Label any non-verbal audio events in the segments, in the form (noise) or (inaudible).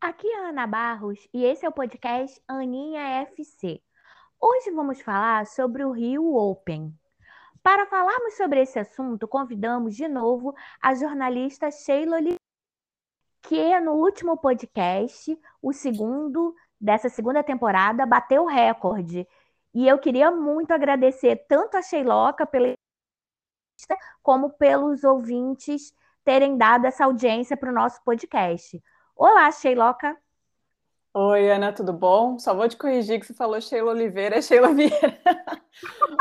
Aqui é Ana Barros e esse é o podcast Aninha FC. Hoje vamos falar sobre o Rio Open. Para falarmos sobre esse assunto, convidamos de novo a jornalista Sheila Oliveira, que no último podcast, o segundo dessa segunda temporada, bateu o recorde. E eu queria muito agradecer tanto a Sheiloca pela como pelos ouvintes terem dado essa audiência para o nosso podcast. Olá, Sheiloca. Oi, Ana, tudo bom? Só vou te corrigir que você falou Sheila Oliveira, é Sheila Vieira.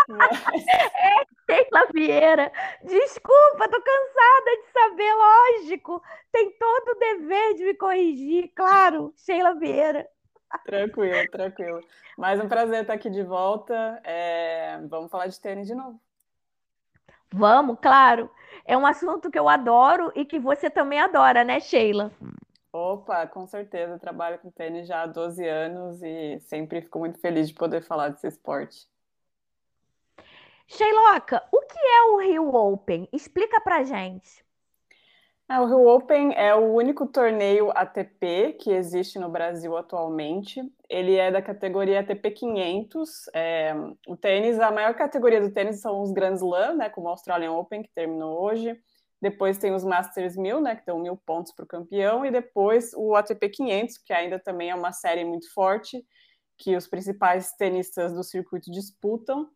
Mas... (laughs) É Sheila Vieira. Desculpa, tô cansada de saber, lógico. Tem todo o dever de me corrigir, claro, Sheila Vieira. Tranquilo, tranquilo. Mais um prazer estar aqui de volta. É... Vamos falar de tênis de novo. Vamos, claro. É um assunto que eu adoro e que você também adora, né, Sheila? Opa, com certeza. Eu trabalho com tênis já há 12 anos e sempre fico muito feliz de poder falar desse esporte. Sheiloca, o que é o Rio Open? Explica pra gente. É, o Rio Open é o único torneio ATP que existe no Brasil atualmente. Ele é da categoria ATP 500. É, o tênis, a maior categoria do tênis são os Grand Slam, né, como o Australian Open, que terminou hoje. Depois tem os Masters 1000, né, que dão mil pontos para o campeão, e depois o ATP 500, que ainda também é uma série muito forte, que os principais tenistas do circuito disputam.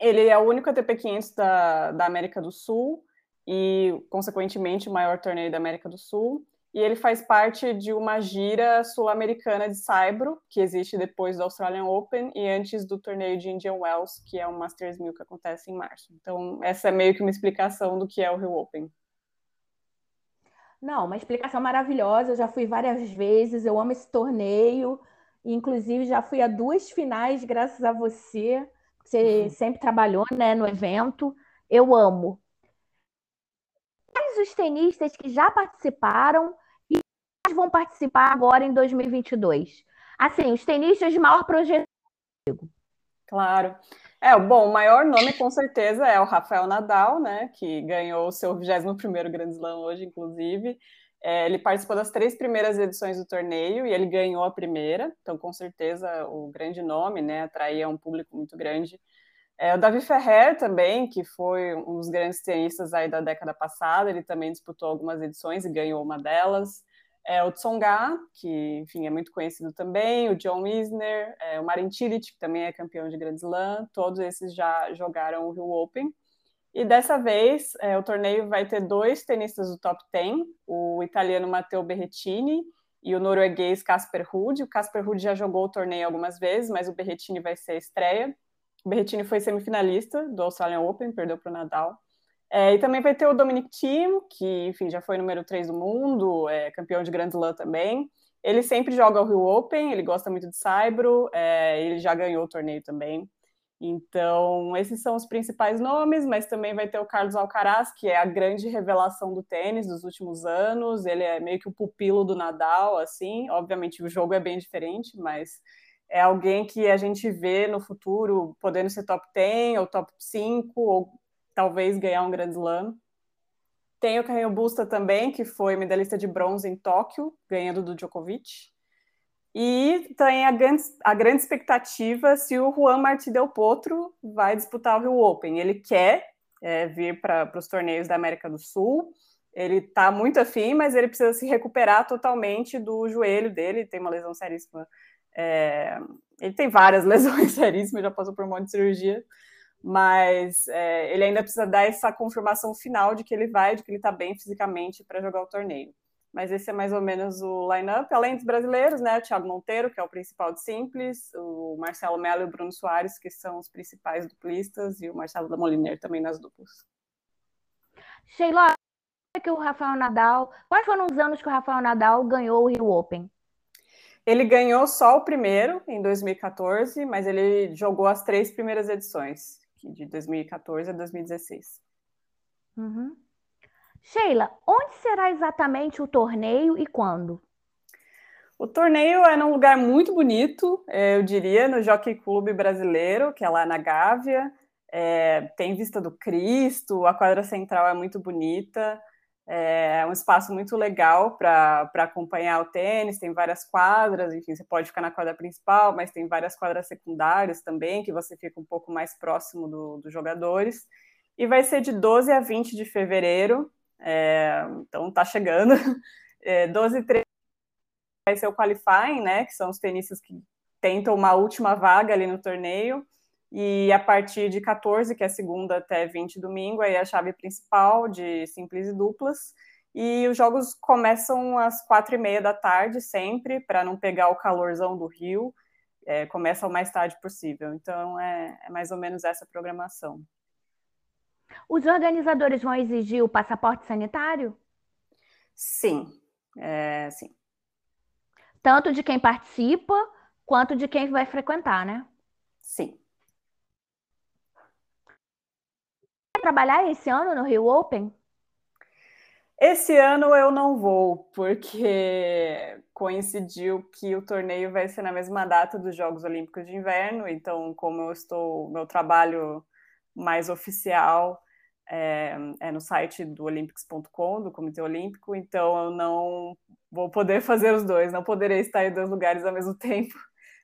Ele é o único ATP 500 da, da América do Sul e, consequentemente, o maior torneio da América do Sul e ele faz parte de uma gira sul-americana de saibro, que existe depois do Australian Open e antes do torneio de Indian Wells, que é o Masters 1000 que acontece em março. Então, essa é meio que uma explicação do que é o Rio Open. Não, uma explicação maravilhosa. Eu já fui várias vezes, eu amo esse torneio. Inclusive, já fui a duas finais, graças a você. Você uhum. sempre trabalhou né, no evento. Eu amo. Quais os tenistas que já participaram vão participar agora em 2022? Assim, os tenistas de maior projeção. Claro. É, bom, o maior nome com certeza é o Rafael Nadal, né, que ganhou o seu 21º Grand Slam hoje, inclusive. É, ele participou das três primeiras edições do torneio e ele ganhou a primeira, então com certeza o grande nome, né, atraía um público muito grande. É, o Davi Ferrer também, que foi um dos grandes tenistas aí da década passada, ele também disputou algumas edições e ganhou uma delas é, o Tsonga, que enfim é muito conhecido também, o John Isner, é, o Marin Cilic, que também é campeão de Grand Slam, todos esses já jogaram o Rio Open. E dessa vez é, o torneio vai ter dois tenistas do top 10, o italiano Matteo Berrettini e o norueguês Casper Ruud. O Casper Ruud já jogou o torneio algumas vezes, mas o Berrettini vai ser a estreia. O Berrettini foi semifinalista do Australian Open, perdeu para o Nadal. É, e também vai ter o Dominic Thiem, que, enfim, já foi número 3 do mundo, é campeão de Grand Slam também. Ele sempre joga o Rio Open, ele gosta muito de Saibro, é, ele já ganhou o torneio também. Então, esses são os principais nomes, mas também vai ter o Carlos Alcaraz, que é a grande revelação do tênis dos últimos anos. Ele é meio que o pupilo do Nadal, assim. Obviamente, o jogo é bem diferente, mas é alguém que a gente vê no futuro podendo ser top 10 ou top 5, ou talvez ganhar um Grand Slam. Tem o Carreño Busta também, que foi medalhista de bronze em Tóquio, ganhando do Djokovic. E tem a grande, a grande expectativa se o Juan Martí Del Potro vai disputar o Rio Open. Ele quer é, vir para os torneios da América do Sul. Ele está muito afim, mas ele precisa se recuperar totalmente do joelho dele. Tem uma lesão seríssima. É, ele tem várias (laughs) lesões seríssimas, já passou por um monte de cirurgia mas é, ele ainda precisa dar essa confirmação final de que ele vai, de que ele está bem fisicamente para jogar o torneio. Mas esse é mais ou menos o line-up, além dos brasileiros, né? O Thiago Monteiro, que é o principal de simples, o Marcelo Melo e o Bruno Soares, que são os principais duplistas, e o Marcelo da Moliner também nas duplas. Sheila, que o Rafael Nadal. Quais foram os anos que o Rafael Nadal ganhou o Rio Open? Ele ganhou só o primeiro, em 2014, mas ele jogou as três primeiras edições de 2014 a 2016. Uhum. Sheila, onde será exatamente o torneio e quando? O torneio é num lugar muito bonito, é, eu diria, no Jockey Clube Brasileiro, que é lá na Gávea. É, tem vista do Cristo, a quadra central é muito bonita. É um espaço muito legal para acompanhar o tênis, tem várias quadras, enfim, você pode ficar na quadra principal, mas tem várias quadras secundárias também, que você fica um pouco mais próximo do, dos jogadores. E vai ser de 12 a 20 de fevereiro, é, então tá chegando. (laughs) É, 12 e 13 vai ser o qualifying, né? Que são os tenistas que tentam uma última vaga ali no torneio. E a partir de 14, que é segunda até 20 domingo, aí é a chave principal de simples e duplas. E os jogos começam às quatro e meia da tarde, sempre, para não pegar o calorzão do Rio. É, começa o mais tarde possível. Então, é, é mais ou menos essa programação. Os organizadores vão exigir o passaporte sanitário? Sim, é, sim. Tanto de quem participa, quanto de quem vai frequentar, né? Sim. Trabalhar esse ano no Rio Open? Esse ano eu não vou, porque coincidiu que o torneio vai ser na mesma data dos Jogos Olímpicos de Inverno, então, como eu estou, meu trabalho mais oficial é, é no site do Olympics.com, do Comitê Olímpico, então eu não vou poder (laughs) fazer os dois, não poderei estar em dois lugares ao mesmo (laughs) tempo.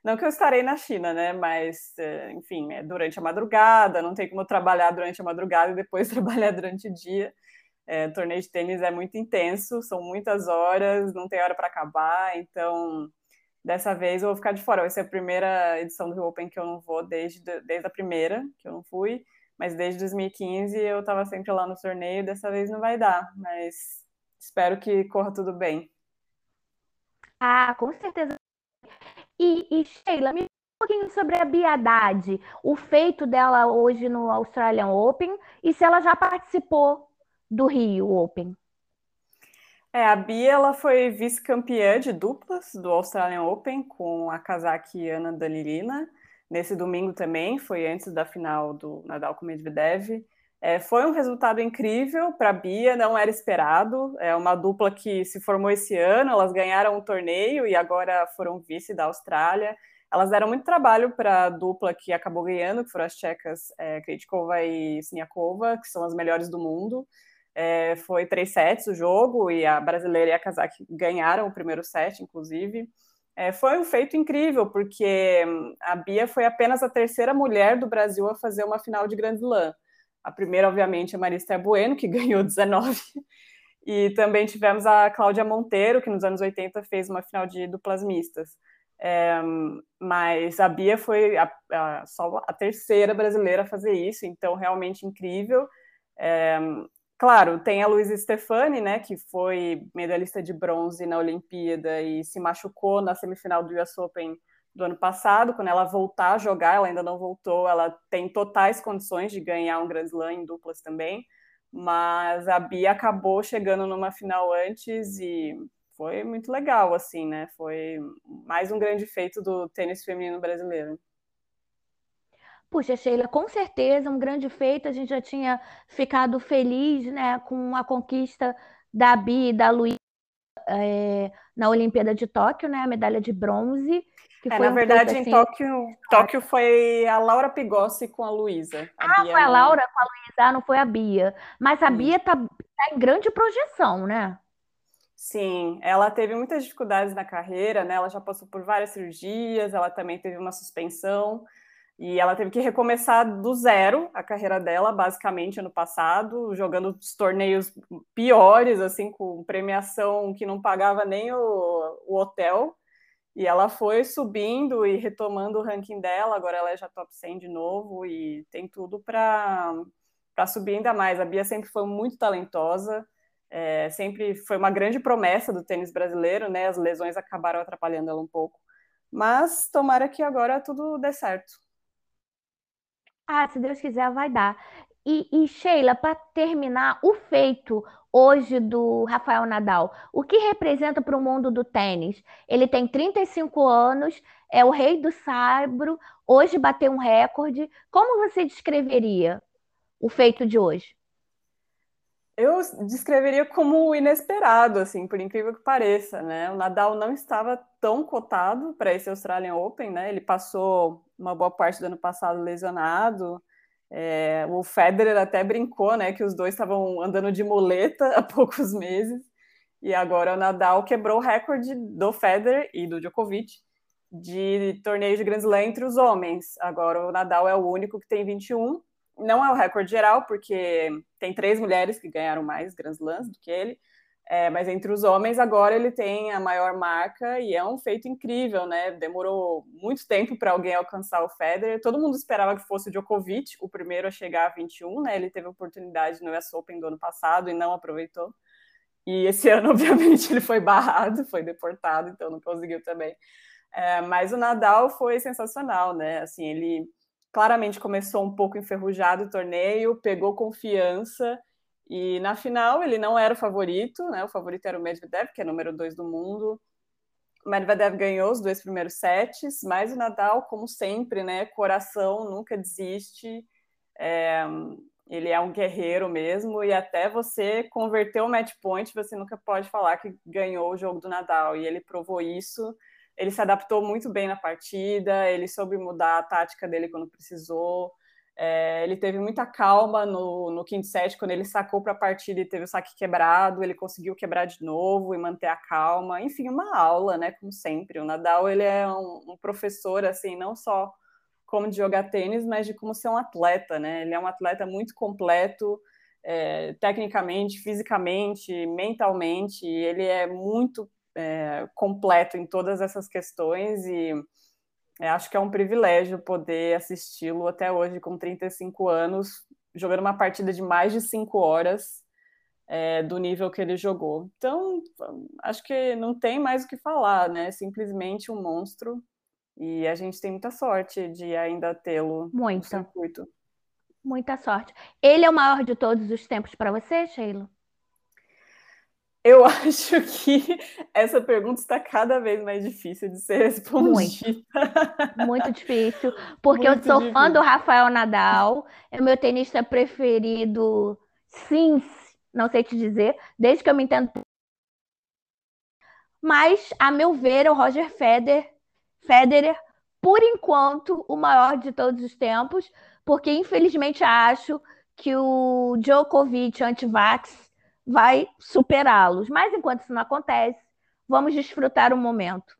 Não que eu estarei na China, né? Mas, é, enfim, é durante a madrugada, não tem como trabalhar durante a madrugada e depois (laughs) trabalhar durante o dia. É, torneio de tênis é muito intenso, são muitas horas, não tem hora para acabar, então dessa vez eu vou ficar de fora. Vai ser a primeira edição do Open que eu não vou desde, desde a primeira, que eu não fui, mas desde 2015 eu estava sempre lá no torneio, dessa vez não vai dar, mas espero que corra tudo bem. Ah, com certeza e, e Sheila, me um pouquinho sobre a Biadade, o feito dela hoje no Australian Open e se ela já participou do Rio Open. É, a Bia ela foi vice-campeã de duplas do Australian Open com a Kazaki Ana Danilina. Nesse domingo também, foi antes da final do Nadal com Medvedev. É, foi um resultado incrível para a Bia, não era esperado. É uma dupla que se formou esse ano, elas ganharam o um torneio e agora foram vice da Austrália. Elas deram muito trabalho para a dupla que acabou ganhando, que foram as tchecas é, Krejcikova e Siniakova, que são as melhores do mundo. É, foi três sets o jogo e a brasileira e a Kazakh ganharam o primeiro set, inclusive. É, foi um feito incrível, porque a Bia foi apenas a terceira mulher do Brasil a fazer uma final de Grand Slam. A primeira, obviamente, é Marista Bueno, que (laughs) ganhou 19. E também tivemos a Cláudia Monteiro, que nos anos 80 fez uma final de duplas mistas. É, mas a Bia foi a, a, só a terceira brasileira a fazer isso, então realmente incrível. É, claro, tem a Luísa Stefani, né, que foi medalhista de bronze na Olimpíada e se machucou na semifinal do US Open do ano passado, quando ela voltar a jogar, ela ainda não voltou, ela tem totais condições de ganhar um Grand Slam em duplas também, mas a Bia acabou chegando numa final antes e foi muito legal, assim, né? Foi mais um grande feito do tênis feminino brasileiro. Puxa, Sheila, com certeza um grande feito. A gente já tinha ficado feliz, né, com a conquista da Bia e da Luísa é, na Olimpíada de Tóquio, né, a medalha de bronze. Que é, na um verdade, em assim... Tóquio, Tóquio foi a Laura Pigossi com a Luísa. Ah, Bia foi a não... Laura com a Luísa, ah, não foi a Bia. Mas a Sim. Bia tá, tá em grande projeção, né? Sim, ela teve muitas dificuldades na carreira, né? Ela já passou por várias cirurgias, ela também teve uma suspensão e ela teve que recomeçar do zero a carreira dela, basicamente, ano passado, jogando os torneios piores, assim, com premiação que não pagava nem o, o hotel. E ela foi subindo e retomando o ranking dela, agora ela é já top 100 de novo e tem tudo para subir ainda mais. A Bia sempre foi muito talentosa, é, sempre foi uma grande promessa do tênis brasileiro, né? As lesões acabaram atrapalhando ela um pouco. Mas tomara que agora tudo dê certo. Ah, se Deus quiser, vai dar. E, e Sheila, para terminar, o feito hoje do Rafael Nadal? O que representa para o mundo do tênis? Ele tem 35 anos, é o rei do saibro, hoje bateu um recorde. Como você descreveria o feito de hoje? Eu descreveria como inesperado, assim, por incrível que pareça, né? O Nadal não estava tão cotado para esse Australian Open, né? Ele passou uma boa parte do ano passado lesionado, É, o Federer até brincou, né, que os dois estavam andando de muleta (laughs) há poucos meses, e agora o Nadal quebrou o recorde do Federer e do Djokovic de torneios de Grand Slam entre os homens. Agora o Nadal é o único que tem 21. Não é o recorde geral, porque tem três mulheres que ganharam mais Grand Slams do que ele, é, mas entre os homens, agora ele tem a maior marca e é um feito incrível, né? Demorou muito tempo para alguém alcançar o Federer. Todo mundo esperava que fosse o Djokovic, o primeiro a chegar a 21, né? Ele teve a oportunidade no US Open do ano passado e não aproveitou. E esse (laughs) ano, obviamente, ele foi barrado, foi deportado, então não conseguiu também. É, mas o Nadal foi sensacional, né? Assim, ele claramente começou um pouco enferrujado o torneio, pegou confiança e na final ele não era o favorito, né? O favorito era o Medvedev, que é número dois do mundo. O Medvedev ganhou os dois primeiros sets, mas o Nadal, como sempre, né? Coração nunca desiste. É, ele é um guerreiro mesmo, e até você converter o match point, você nunca pode falar que ganhou o jogo do Nadal. E ele provou isso. Ele se adaptou muito bem na partida, ele soube mudar a tática dele quando precisou. É, ele teve muita calma no, no quinto set, quando ele sacou para a partida e teve o saque quebrado, ele conseguiu quebrar de novo e manter a calma. Enfim, uma aula, né? Como sempre. O Nadal ele é um, um professor, assim, não só como de jogar tênis, mas de como ser um atleta, né? Ele é um atleta muito completo, é, tecnicamente, fisicamente, mentalmente. Ele é muito é, completo em todas essas questões e é, acho que é um privilégio poder assisti-lo até hoje, com 35 anos, jogando uma partida de mais de cinco horas é, do nível que ele jogou. Então, acho que não tem mais o que falar, né? Simplesmente um monstro. E a gente tem muita sorte de ainda tê-lo no circuito. Muita sorte. Ele é o maior de todos os tempos para você, Sheila? Eu (laughs) acho que essa pergunta está cada vez mais difícil de ser respondida. Muito, muito difícil, porque muito eu sou difícil. fã do Rafael Nadal, é o meu tenista preferido, sim, não sei te dizer, desde que eu me entendo. Mas, a meu ver, é o Roger Federer, Federer, por enquanto, o maior de todos os tempos, porque infelizmente acho que o Djokovic anti-vax vai superá-los. Mas enquanto isso não acontece, vamos desfrutar o momento.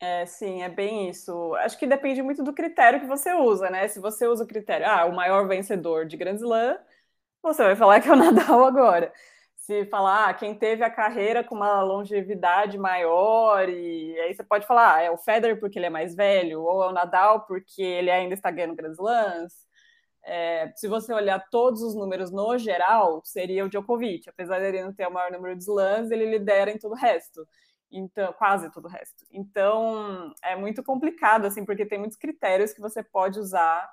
É, sim, é bem isso. Acho que depende muito do critério que você usa, né? Se você usa o critério, ah, o maior vencedor de Grand Slam, você vai falar que é o (laughs) Nadal agora. Se falar, ah, quem teve a carreira com uma longevidade maior, e aí você pode falar, ah, é o Federer porque ele é mais velho, ou é o Nadal porque ele ainda está ganhando Grand Slams é, se você olhar todos os números no geral, seria o Djokovic. Apesar de ele não ter o maior número de slams, ele lidera em todo o resto. Então, quase todo o resto. Então, é muito complicado, assim, porque tem muitos critérios que você pode usar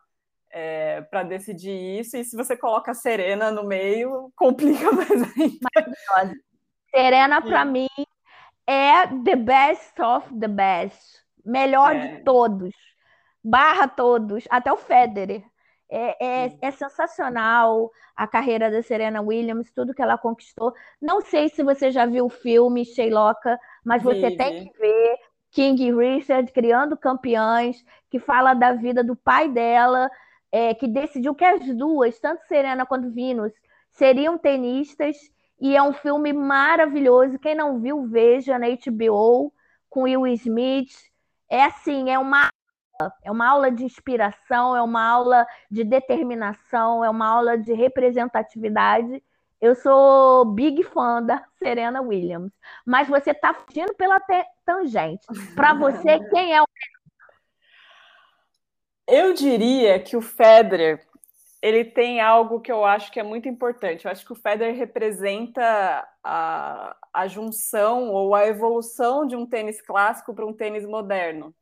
é, para decidir isso. E se você coloca a Serena no meio, (laughs) complica mais ainda. Serena, para mim, é the best of the best. Melhor é. de todos. Barra todos. Até o Federer. É, é, é, sensacional a carreira da Serena Williams, tudo que ela conquistou. Não sei se você já viu o filme Sheiloka, mas você tem que ver King Richard criando campeões, que fala da vida do pai dela, é, que decidiu que as duas, tanto Serena quanto Venus, seriam tenistas. E é um filme maravilhoso. Quem não viu, veja na HBO com Will Smith. É assim, é uma é uma aula de inspiração, é uma aula de determinação, é uma aula de representatividade. Eu sou big fã da Serena Williams, mas você está fugindo pela tangente. Para você, (laughs) quem é o Eu diria que o Federer ele tem algo que eu acho que é muito importante. Eu acho que o Federer representa a, a junção ou a evolução de um tênis clássico para um tênis moderno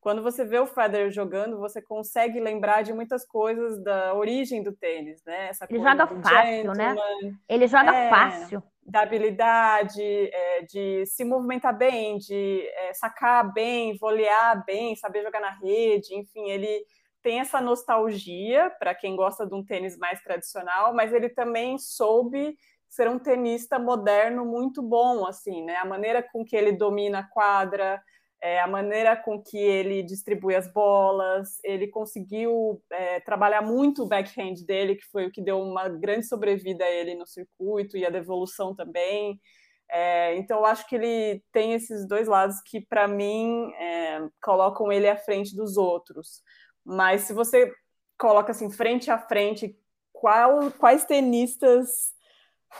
quando você vê o Federer jogando, você consegue lembrar de muitas coisas da origem do tênis, né? Essa ele joga fácil, né? Ele joga é, fácil. Da habilidade, é, de se movimentar bem, de é, sacar bem, volear bem, saber jogar na rede, enfim, ele tem essa nostalgia para quem gosta de um tênis mais tradicional, mas ele também soube ser um tenista moderno muito bom, assim, né? A maneira com que ele domina a quadra, é, a maneira com que ele distribui as bolas, ele conseguiu é, trabalhar muito o backhand dele, que foi o que deu uma grande sobrevida a ele no circuito e a devolução também. É, então, eu acho que ele tem esses dois lados que, para mim, é, colocam ele à frente dos outros. Mas se você coloca assim, frente a frente, qual, quais tenistas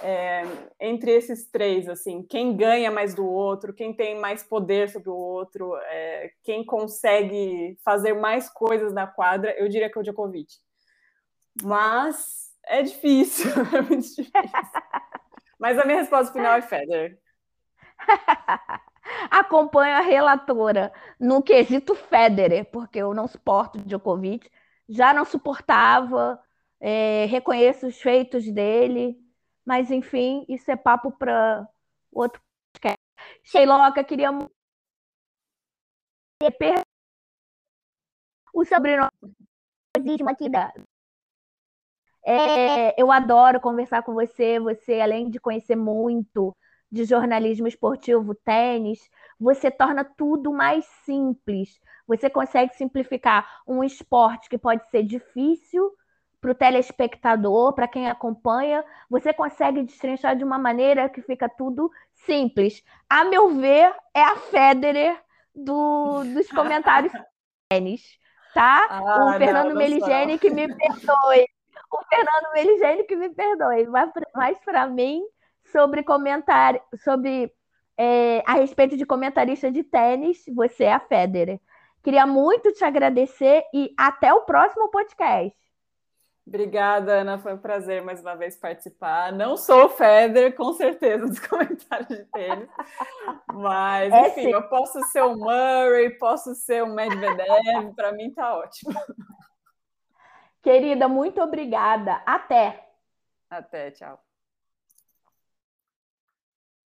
é, entre esses três, assim, quem ganha mais do outro, quem tem mais poder sobre o outro, é, quem consegue fazer mais coisas na quadra, eu diria que é o Djokovic. Mas é difícil, (laughs) é muito difícil. Mas a minha resposta final é Federer. (laughs) Acompanho a relatora no quesito Federer, porque eu não suporto Djokovic, já não suportava, é, reconheço os feitos dele, mas enfim, isso é papo para outro podcast. Sheiloca, queria o sobrenome aqui da. É, eu adoro conversar com você. Você, além de conhecer muito de jornalismo esportivo, tênis, você torna tudo mais simples. Você consegue simplificar um esporte que pode ser difícil para o telespectador, para quem acompanha, você consegue destrinchar de uma maneira que fica tudo simples. A meu ver, é a Federer do, dos (laughs) comentários tênis, tá? Ah, o Fernando Meligeni que me perdoe. O Fernando Meligeni que me perdoe. Mas para mim, sobre comentário, sobre é, a respeito de comentarista de tênis, você é a Federer. Queria muito te agradecer e até o próximo podcast. Obrigada, Ana. Foi um prazer mais uma vez participar. Não sou o Federer, com certeza, dos (laughs) comentários de tênis. Mas, é enfim, sim. eu posso ser o Murray, posso ser o Medvedev, para mim tá ótimo. Querida, muito obrigada. Até. Até, tchau.